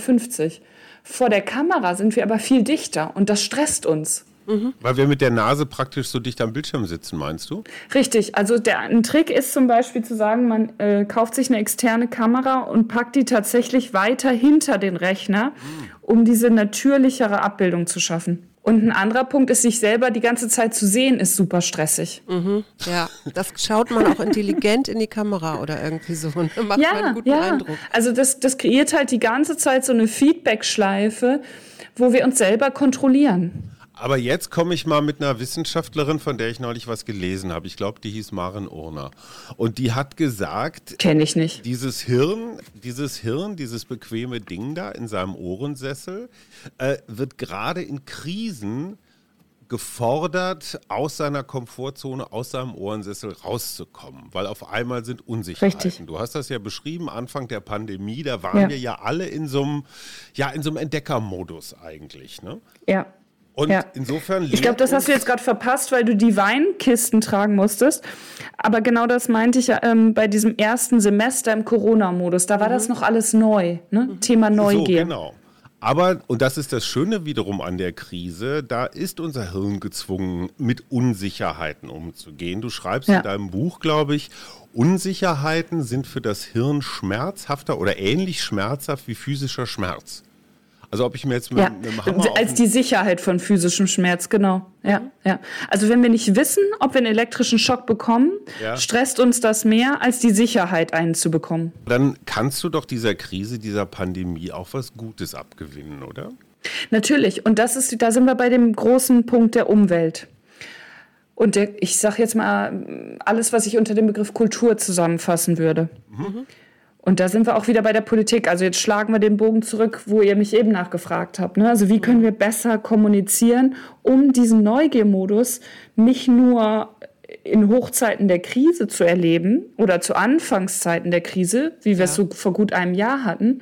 Vor der Kamera sind wir aber viel dichter und das stresst uns. Mhm. Weil wir mit der Nase praktisch so dicht am Bildschirm sitzen, meinst du? Richtig. Also der, ein Trick ist zum Beispiel zu sagen, man äh, kauft sich eine externe Kamera und packt die tatsächlich weiter hinter den Rechner, mhm. um diese natürlichere Abbildung zu schaffen. Und ein anderer Punkt ist, sich selber die ganze Zeit zu sehen, ist super stressig. Mhm, ja, das schaut man auch intelligent in die Kamera oder irgendwie so. Ne? Macht ja, einen guten ja. Eindruck. Also das, das kreiert halt die ganze Zeit so eine Feedback-Schleife, wo wir uns selber kontrollieren. Aber jetzt komme ich mal mit einer Wissenschaftlerin, von der ich neulich was gelesen habe. Ich glaube, die hieß Maren Urner. Und die hat gesagt, kenne ich nicht. Dieses Hirn, dieses Hirn, dieses bequeme Ding da in seinem Ohrensessel, äh, wird gerade in Krisen gefordert, aus seiner Komfortzone, aus seinem Ohrensessel rauszukommen, weil auf einmal sind Unsicherheiten. Richtig. Du hast das ja beschrieben, Anfang der Pandemie, da waren ja. wir ja alle in so einem, ja, in so einem Entdeckermodus eigentlich. Ne? Ja. Und ja. insofern. Ich glaube, das hast du jetzt gerade verpasst, weil du die Weinkisten tragen musstest. Aber genau das meinte ich ähm, bei diesem ersten Semester im Corona-Modus. Da war mhm. das noch alles neu. Ne? Mhm. Thema Neugier. So, genau. Aber, und das ist das Schöne wiederum an der Krise, da ist unser Hirn gezwungen, mit Unsicherheiten umzugehen. Du schreibst ja. in deinem Buch, glaube ich, Unsicherheiten sind für das Hirn schmerzhafter oder ähnlich schmerzhaft wie physischer Schmerz. Also ob ich mir jetzt mit, ja. mit dem Hammer als die Sicherheit von physischem Schmerz, genau. Ja, mhm. ja. Also wenn wir nicht wissen, ob wir einen elektrischen Schock bekommen, ja. stresst uns das mehr, als die Sicherheit einen zu bekommen. Dann kannst du doch dieser Krise, dieser Pandemie auch was Gutes abgewinnen, oder? Natürlich. Und das ist, da sind wir bei dem großen Punkt der Umwelt. Und der, ich sage jetzt mal alles, was ich unter dem Begriff Kultur zusammenfassen würde. Mhm. Und da sind wir auch wieder bei der Politik. Also jetzt schlagen wir den Bogen zurück, wo ihr mich eben nachgefragt habt. Ne? Also wie können wir besser kommunizieren, um diesen Neugiermodus nicht nur in Hochzeiten der Krise zu erleben oder zu Anfangszeiten der Krise, wie wir ja. es so vor gut einem Jahr hatten,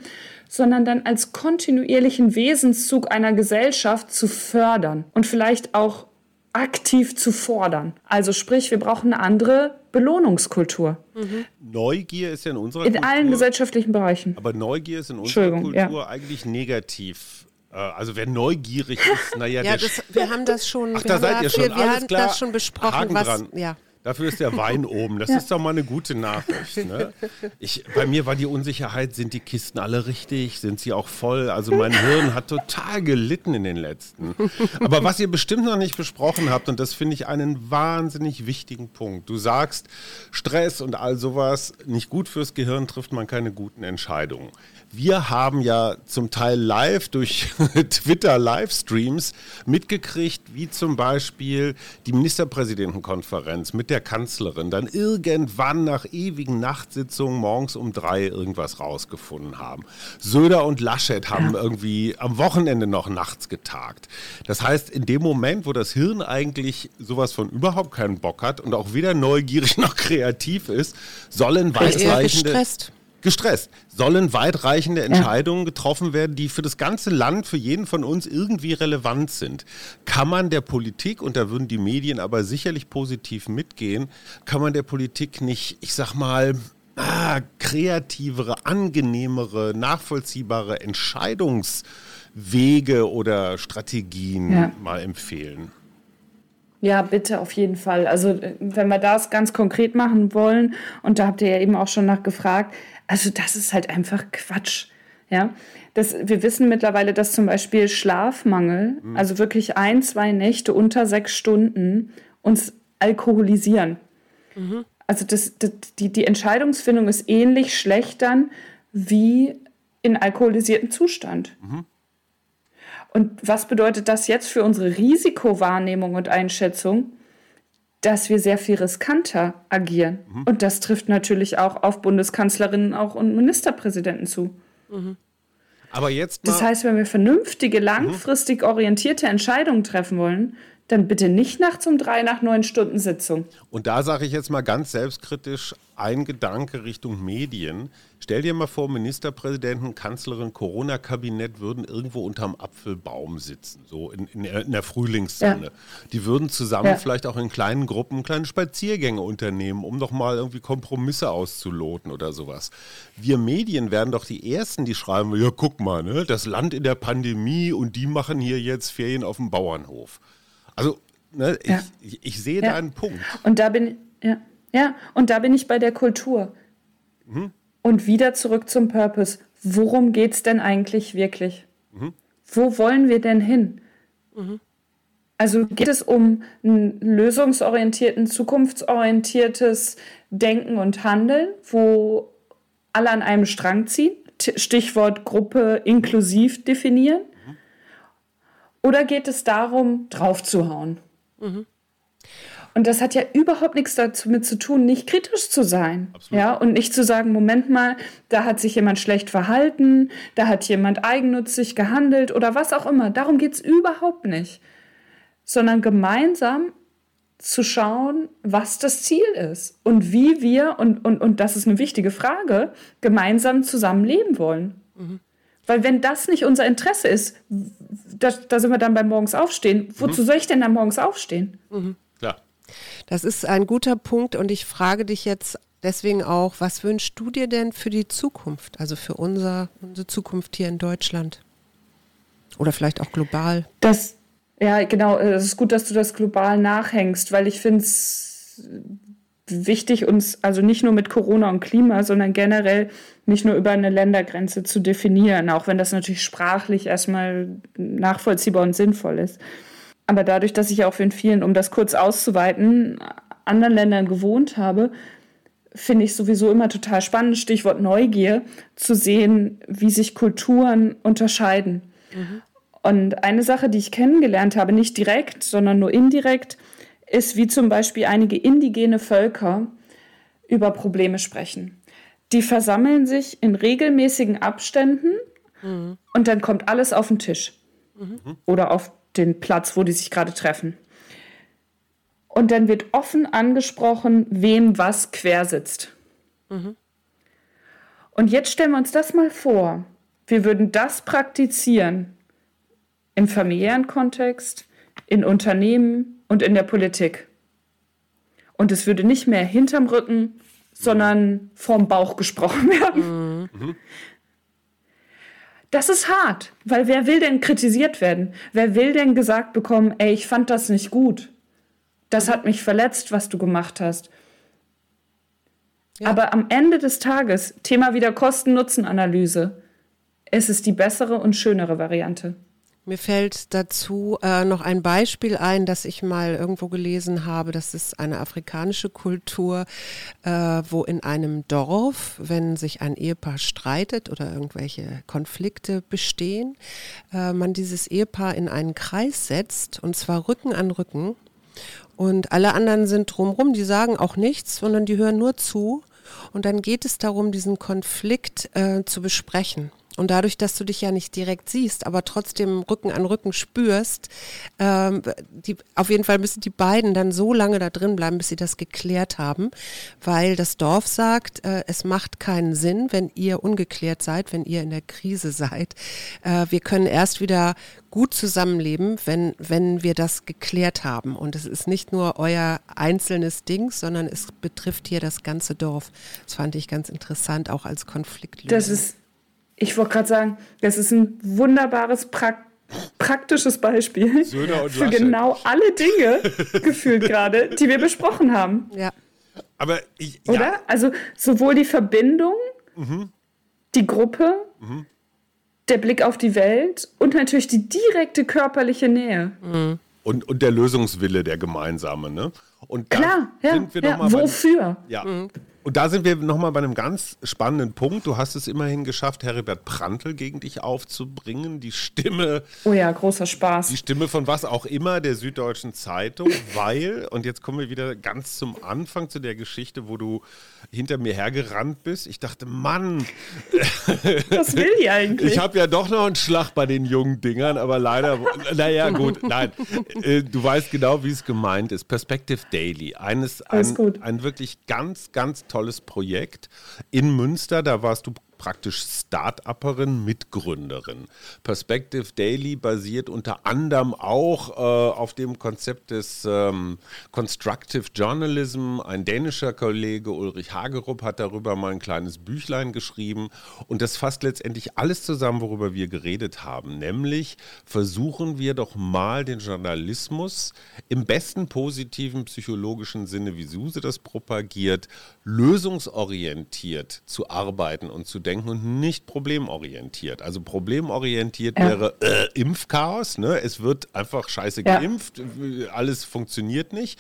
sondern dann als kontinuierlichen Wesenszug einer Gesellschaft zu fördern und vielleicht auch aktiv zu fordern. Also sprich, wir brauchen eine andere Belohnungskultur. Mhm. Neugier ist ja in unserer in Kultur. In allen gesellschaftlichen Bereichen. Aber Neugier ist in unserer Kultur ja. eigentlich negativ. Äh, also wer neugierig ist, naja, ja, das, wir haben das schon. Ach, da seid ihr schon. Wir, wir haben klar. das schon besprochen. was, ja. Dafür ist der Wein oben. Das ja. ist doch mal eine gute Nachricht. Ne? Ich, bei mir war die Unsicherheit, sind die Kisten alle richtig? Sind sie auch voll? Also mein Hirn hat total gelitten in den letzten. Aber was ihr bestimmt noch nicht besprochen habt, und das finde ich einen wahnsinnig wichtigen Punkt. Du sagst, Stress und all sowas, nicht gut fürs Gehirn, trifft man keine guten Entscheidungen. Wir haben ja zum Teil live durch Twitter-Livestreams mitgekriegt, wie zum Beispiel die Ministerpräsidentenkonferenz mit der Kanzlerin dann irgendwann nach ewigen Nachtsitzungen morgens um drei irgendwas rausgefunden haben. Söder und Laschet haben ja. irgendwie am Wochenende noch nachts getagt. Das heißt, in dem Moment, wo das Hirn eigentlich sowas von überhaupt keinen Bock hat und auch weder neugierig noch kreativ ist, sollen weitreichende... Gestresst gestresst. Sollen weitreichende Entscheidungen getroffen werden, die für das ganze Land, für jeden von uns irgendwie relevant sind. Kann man der Politik, und da würden die Medien aber sicherlich positiv mitgehen, kann man der Politik nicht, ich sag mal, ah, kreativere, angenehmere, nachvollziehbare Entscheidungswege oder Strategien ja. mal empfehlen? Ja, bitte, auf jeden Fall. Also, äh, wenn wir das ganz konkret machen wollen, und da habt ihr ja eben auch schon nach gefragt, also das ist halt einfach Quatsch. Ja, das, wir wissen mittlerweile, dass zum Beispiel Schlafmangel, mhm. also wirklich ein, zwei Nächte unter sechs Stunden, uns alkoholisieren. Mhm. Also das, das, die, die Entscheidungsfindung ist ähnlich schlecht dann wie in alkoholisiertem Zustand. Mhm. Und was bedeutet das jetzt für unsere Risikowahrnehmung und Einschätzung? Dass wir sehr viel riskanter agieren. Mhm. Und das trifft natürlich auch auf Bundeskanzlerinnen auch und Ministerpräsidenten zu. Mhm. Aber jetzt das heißt, wenn wir vernünftige, langfristig orientierte Entscheidungen treffen wollen, dann bitte nicht nachts um drei nach neun Stunden Sitzung. Und da sage ich jetzt mal ganz selbstkritisch ein Gedanke Richtung Medien. Stell dir mal vor, Ministerpräsidenten, Kanzlerin, Corona-Kabinett würden irgendwo unterm Apfelbaum sitzen, so in, in, in der Frühlingssonne. Ja. Die würden zusammen ja. vielleicht auch in kleinen Gruppen kleine Spaziergänge unternehmen, um doch mal irgendwie Kompromisse auszuloten oder sowas. Wir Medien werden doch die Ersten, die schreiben, ja guck mal, ne, das Land in der Pandemie und die machen hier jetzt Ferien auf dem Bauernhof. Also, ne, ja. ich, ich, sehe ja. da einen Punkt. Und da bin ja, ja, und da bin ich bei der Kultur. Mhm. Und wieder zurück zum Purpose. Worum geht es denn eigentlich wirklich? Mhm. Wo wollen wir denn hin? Mhm. Also geht es um ein lösungsorientierten, zukunftsorientiertes Denken und Handeln, wo alle an einem Strang ziehen? Stichwort Gruppe inklusiv definieren. Oder geht es darum, draufzuhauen? Mhm. Und das hat ja überhaupt nichts damit zu tun, nicht kritisch zu sein. Absolut. Ja, und nicht zu sagen, Moment mal, da hat sich jemand schlecht verhalten, da hat jemand eigennützig gehandelt oder was auch immer. Darum geht es überhaupt nicht. Sondern gemeinsam zu schauen, was das Ziel ist und wie wir, und, und, und das ist eine wichtige Frage, gemeinsam zusammenleben wollen. Mhm. Weil wenn das nicht unser Interesse ist, da, da sind wir dann beim Morgens aufstehen. Wozu mhm. soll ich denn dann morgens aufstehen? Mhm. Ja. Das ist ein guter Punkt und ich frage dich jetzt deswegen auch, was wünschst du dir denn für die Zukunft, also für unser, unsere Zukunft hier in Deutschland? Oder vielleicht auch global? Das, ja, genau, es ist gut, dass du das global nachhängst, weil ich finde es wichtig, uns also nicht nur mit Corona und Klima, sondern generell nicht nur über eine Ländergrenze zu definieren, auch wenn das natürlich sprachlich erstmal nachvollziehbar und sinnvoll ist. Aber dadurch, dass ich auch in vielen, um das kurz auszuweiten, anderen Ländern gewohnt habe, finde ich sowieso immer total spannend, Stichwort Neugier, zu sehen, wie sich Kulturen unterscheiden. Mhm. Und eine Sache, die ich kennengelernt habe, nicht direkt, sondern nur indirekt, ist, wie zum Beispiel einige indigene Völker über Probleme sprechen. Die versammeln sich in regelmäßigen Abständen mhm. und dann kommt alles auf den Tisch mhm. oder auf den Platz, wo die sich gerade treffen. Und dann wird offen angesprochen, wem was quer sitzt. Mhm. Und jetzt stellen wir uns das mal vor. Wir würden das praktizieren im familiären Kontext, in Unternehmen und in der Politik. Und es würde nicht mehr hinterm Rücken, sondern vorm Bauch gesprochen werden. Mhm. Das ist hart, weil wer will denn kritisiert werden? Wer will denn gesagt bekommen, ey, ich fand das nicht gut. Das hat mich verletzt, was du gemacht hast. Ja. Aber am Ende des Tages, Thema wieder Kosten-Nutzen-Analyse, ist es die bessere und schönere Variante. Mir fällt dazu äh, noch ein Beispiel ein, das ich mal irgendwo gelesen habe. Das ist eine afrikanische Kultur, äh, wo in einem Dorf, wenn sich ein Ehepaar streitet oder irgendwelche Konflikte bestehen, äh, man dieses Ehepaar in einen Kreis setzt und zwar Rücken an Rücken. Und alle anderen sind drumherum, die sagen auch nichts, sondern die hören nur zu. Und dann geht es darum, diesen Konflikt äh, zu besprechen. Und dadurch, dass du dich ja nicht direkt siehst, aber trotzdem Rücken an Rücken spürst, ähm, die, auf jeden Fall müssen die beiden dann so lange da drin bleiben, bis sie das geklärt haben, weil das Dorf sagt, äh, es macht keinen Sinn, wenn ihr ungeklärt seid, wenn ihr in der Krise seid. Äh, wir können erst wieder gut zusammenleben, wenn, wenn wir das geklärt haben. Und es ist nicht nur euer einzelnes Ding, sondern es betrifft hier das ganze Dorf. Das fand ich ganz interessant, auch als Konfliktlösung. Das ist ich wollte gerade sagen, das ist ein wunderbares, pra praktisches Beispiel für genau alle Dinge gefühlt gerade, die wir besprochen haben. Ja. Aber ich, ja. Oder? Also sowohl die Verbindung, mhm. die Gruppe, mhm. der Blick auf die Welt und natürlich die direkte körperliche Nähe. Mhm. Und, und der Lösungswille, der gemeinsame. Ne? Und Klar, ja, ja. wofür? Bei, ja. Und da sind wir nochmal bei einem ganz spannenden Punkt. Du hast es immerhin geschafft, Heribert Prantl gegen dich aufzubringen. Die Stimme. Oh ja, großer Spaß. Die Stimme von was auch immer der Süddeutschen Zeitung, weil, und jetzt kommen wir wieder ganz zum Anfang zu der Geschichte, wo du hinter mir hergerannt bist. Ich dachte, Mann. Was will die eigentlich? Ich habe ja doch noch einen Schlag bei den jungen Dingern, aber leider, naja, gut, nein. Äh, du weißt genau, wie es gemeint ist. Perspective Daily. Eines, ein, ein wirklich ganz, ganz tolles Projekt in Münster. Da warst du praktisch Start-Upperin, Mitgründerin. Perspective Daily basiert unter anderem auch äh, auf dem Konzept des ähm, Constructive Journalism. Ein dänischer Kollege Ulrich Hagerup hat darüber mal ein kleines Büchlein geschrieben und das fasst letztendlich alles zusammen, worüber wir geredet haben. Nämlich versuchen wir doch mal den Journalismus im besten positiven psychologischen Sinne, wie Suse das propagiert, lösungsorientiert zu arbeiten und zu denken und nicht problemorientiert. Also problemorientiert ja. wäre äh, Impfchaos. Ne? Es wird einfach scheiße ja. geimpft, alles funktioniert nicht.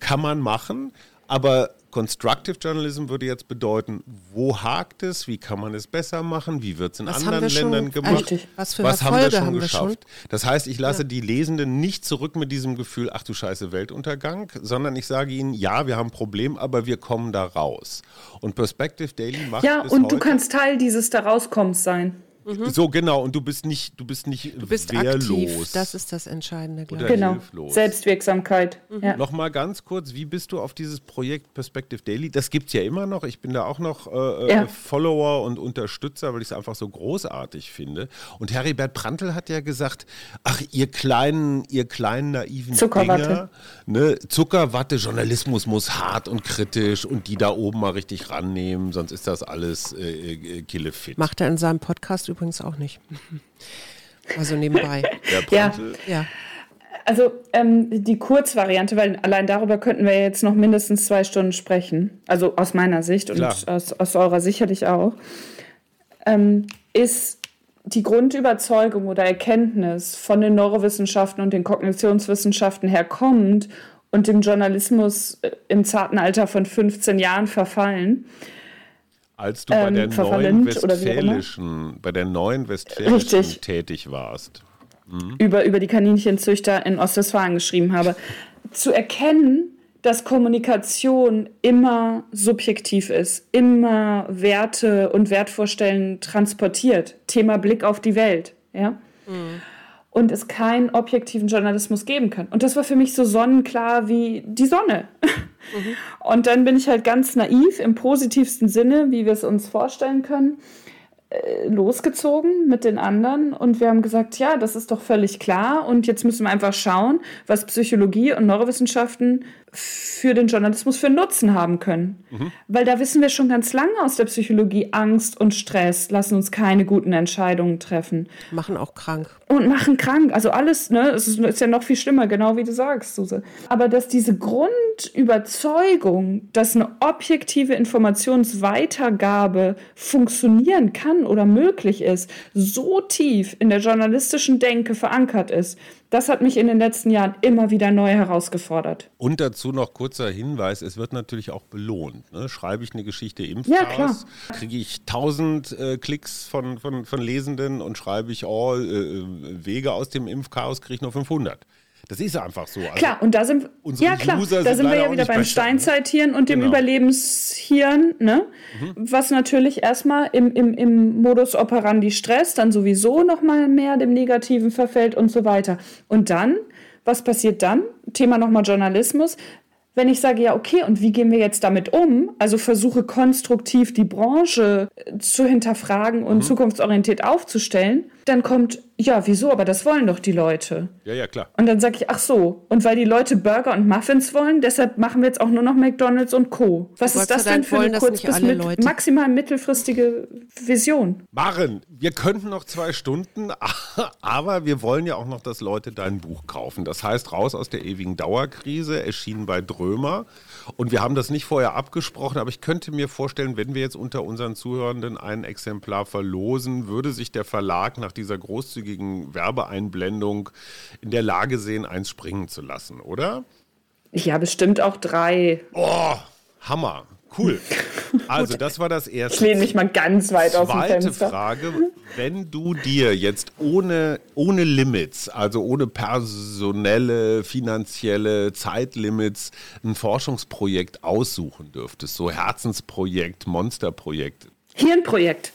Kann man machen, aber Constructive Journalism würde jetzt bedeuten, wo hakt es, wie kann man es besser machen, wie wird es in was anderen Ländern schon, gemacht, was, für was haben wir schon haben geschafft. Wir schon? Das heißt, ich lasse ja. die Lesenden nicht zurück mit diesem Gefühl, ach du scheiße Weltuntergang, sondern ich sage ihnen, ja, wir haben ein Problem, aber wir kommen da raus. Und Perspective Daily macht Ja, und du kannst Teil dieses da rauskommens sein. Mhm. So genau, und du bist nicht, du bist nicht du bist wehrlos. Aktiv. Das ist das Entscheidende, glaube ich. Genau. Hilflos. Selbstwirksamkeit. Mhm. Ja. Nochmal ganz kurz, wie bist du auf dieses Projekt Perspective Daily? Das gibt es ja immer noch. Ich bin da auch noch äh, äh, ja. Follower und Unterstützer, weil ich es einfach so großartig finde. Und Heribert Prantl hat ja gesagt: Ach, ihr kleinen, ihr kleinen naiven Zuckerwatte. Dinger, ne? Zuckerwatte, Journalismus muss hart und kritisch und die da oben mal richtig rannehmen, sonst ist das alles äh, äh killefit. Macht er in seinem Podcast übrigens auch nicht. Also nebenbei. ja. ja. Also ähm, die Kurzvariante, weil allein darüber könnten wir jetzt noch mindestens zwei Stunden sprechen, also aus meiner Sicht und aus, aus, eurer sicherlich auch, ähm, ist die Grundüberzeugung oder Erkenntnis von den Neurowissenschaften und den Kognitionswissenschaften herkommend und dem Journalismus äh, im zarten Alter von 15 Jahren verfallen, als du bei ähm, der neuen westfälischen, bei der neuen westfälischen Richtig. tätig warst. Mhm. Über, über die Kaninchenzüchter in Ostwestfalen geschrieben habe. Zu erkennen, dass Kommunikation immer subjektiv ist, immer Werte und Wertvorstellen transportiert. Thema Blick auf die Welt. Ja? Mhm und es keinen objektiven Journalismus geben kann. Und das war für mich so sonnenklar wie die Sonne. Mhm. Und dann bin ich halt ganz naiv im positivsten Sinne, wie wir es uns vorstellen können, losgezogen mit den anderen und wir haben gesagt, ja, das ist doch völlig klar und jetzt müssen wir einfach schauen, was Psychologie und Neurowissenschaften für den Journalismus für Nutzen haben können. Mhm. Weil da wissen wir schon ganz lange aus der Psychologie, Angst und Stress lassen uns keine guten Entscheidungen treffen. Machen auch krank. Und machen krank. Also alles, ne? Es ist, ist ja noch viel schlimmer, genau wie du sagst, Suse. Aber dass diese Grundüberzeugung, dass eine objektive Informationsweitergabe funktionieren kann oder möglich ist, so tief in der journalistischen Denke verankert ist, das hat mich in den letzten Jahren immer wieder neu herausgefordert. Und dazu noch kurzer Hinweis, es wird natürlich auch belohnt. Ne? Schreibe ich eine Geschichte im ja, kriege ich 1000 äh, Klicks von, von, von Lesenden und schreibe ich, oh, äh, Wege aus dem Impfchaos, kriege ich nur 500. Das ist einfach so. Also klar, und da sind, ja, klar, User da sind wir ja wieder beim? Steinzeithirn und dem genau. Überlebenshirn, ne? Mhm. was natürlich erstmal im, im, im Modus operandi Stress dann sowieso nochmal mehr dem Negativen verfällt und so weiter. Und dann, was passiert dann? Thema nochmal Journalismus. Wenn ich sage, ja, okay, und wie gehen wir jetzt damit um? Also versuche konstruktiv die Branche äh, zu hinterfragen und mhm. zukunftsorientiert aufzustellen, dann kommt ja, wieso? Aber das wollen doch die Leute. Ja, ja, klar. Und dann sage ich, ach so, und weil die Leute Burger und Muffins wollen, deshalb machen wir jetzt auch nur noch McDonalds und Co. Was Gott ist das denn für eine kurz bis mit maximal mittelfristige Vision? Maren, wir könnten noch zwei Stunden, aber wir wollen ja auch noch, dass Leute dein Buch kaufen. Das heißt, raus aus der ewigen Dauerkrise, erschienen bei Drömer. Und wir haben das nicht vorher abgesprochen, aber ich könnte mir vorstellen, wenn wir jetzt unter unseren Zuhörenden ein Exemplar verlosen, würde sich der Verlag nach dieser großzügigen Werbeeinblendung in der Lage sehen, eins springen zu lassen, oder? Ja, bestimmt auch drei. Oh, Hammer. Cool. Also, das war das Ich erste. lehne mich mal ganz weit aus dem Zweite Fenster. Frage, wenn du dir jetzt ohne, ohne Limits, also ohne personelle, finanzielle Zeitlimits ein Forschungsprojekt aussuchen dürftest, so Herzensprojekt, Monsterprojekt, Hirnprojekt.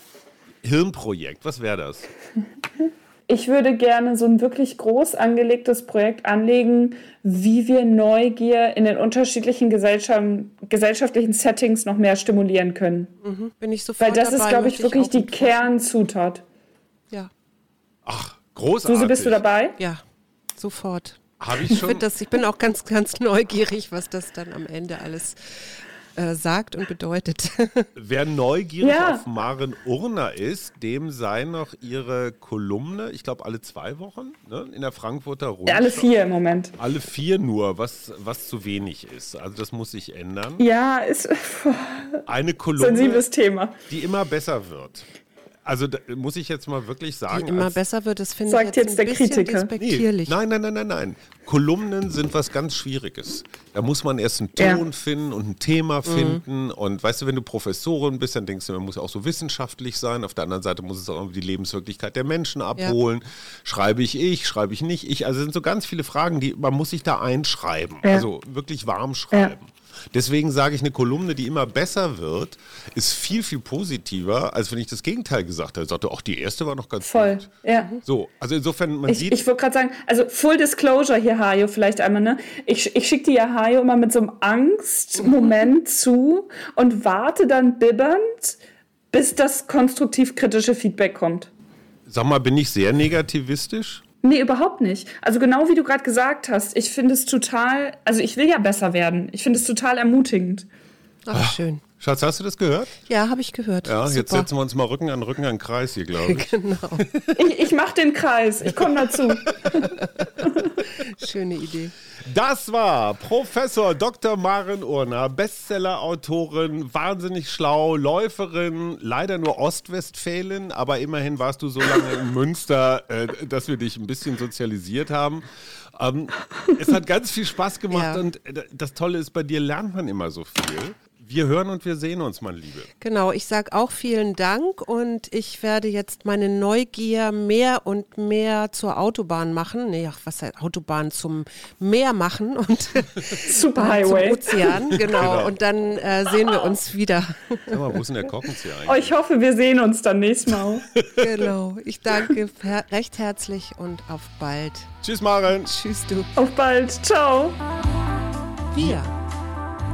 Hirnprojekt, was wäre das? Ich würde gerne so ein wirklich groß angelegtes Projekt anlegen, wie wir Neugier in den unterschiedlichen Gesellschaft gesellschaftlichen Settings noch mehr stimulieren können. Bin ich sofort Weil das ist, dabei, glaube ich, wirklich auch die. Kernzutat. Ja, Ach, großartig. Susi, bist du dabei? ja, sofort. Habe Ich, ich schon. find das, ich bin auch ganz, ganz neugierig, was das dann am Ende alles äh, sagt und bedeutet. Wer neugierig Ja. auf Maren Urner ist, dem sei noch ihre Kolumne, ich glaube alle zwei Wochen, ne, in der Frankfurter Rundschau. Ja, alle vier im Moment. Alle vier nur, was, was zu wenig ist. Also das muss sich ändern. Ja, ist Eine Kolumne, sensibles Thema. die immer besser wird. Also da, muss ich jetzt mal wirklich sagen. Die immer als- besser wird, das finde Sagt ich jetzt, jetzt ein der bisschen Kritiker. Nee, nein, nein, nein, nein, nein. Kolumnen sind was ganz Schwieriges. Da muss man erst einen Ja. Ton finden und ein Thema finden. Und weißt du, wenn du Professorin bist, dann denkst du, man muss auch so wissenschaftlich sein. Auf der anderen Seite muss es auch die Lebenswirklichkeit der Menschen abholen. Schreibe ich ich, schreibe ich nicht ich. Also es sind so ganz viele Fragen, die man muss sich da einschreiben. Ja. Also wirklich warm schreiben. Deswegen sage ich, eine Kolumne, die immer besser wird, ist viel, viel positiver, als wenn ich das Gegenteil gesagt hätte. Ich sagte, ach, die erste war noch ganz Voll. gut. Ja. So, also insofern, man Ich, sieht. ich wollte gerade sagen, also Full Disclosure hier, Hajo, vielleicht einmal, ne? Ich, ich schicke dir ja Hajo immer mit so einem Angstmoment zu und warte dann bibbernd, bis das konstruktiv-kritische Feedback kommt. Sag mal, bin ich sehr negativistisch? Nee, überhaupt nicht. Also genau wie du gerade gesagt hast, ich finde es total, also ich will ja besser werden. Ich finde es total ermutigend. Ach, schön. Schatz, hast du das gehört? Ja, habe ich gehört. Ja, jetzt Super. setzen wir uns mal Rücken an Rücken an den Kreis hier, glaube ich. Genau, Ich, ich mache den Kreis, ich komme dazu. schöne Idee. Das war Professor Dr. Maren Urner, Bestseller-Autorin, wahnsinnig schlau, Läuferin, leider nur Ostwestfälin, aber immerhin warst du so lange in Münster, äh, dass wir dich ein bisschen sozialisiert haben. Ähm, es hat ganz viel Spaß gemacht Ja. und äh, das Tolle ist, bei dir lernt man immer so viel. Wir hören und wir sehen uns, mein Liebe. Genau, ich sage auch vielen Dank und ich werde jetzt meine Neugier mehr und mehr zur Autobahn machen. Nee, ach, was heißt Autobahn zum Meer machen und zum Superhighway. Ozean, genau. Genau. Und dann äh, sehen wir uns wieder. Sag mal, wo ist denn der Korkenzieher Oh, eigentlich? ich hoffe, wir sehen uns dann nächstes Mal. genau. Ich danke her recht herzlich und auf bald. Tschüss, Maren. Tschüss, du. Auf bald. Ciao. Wir,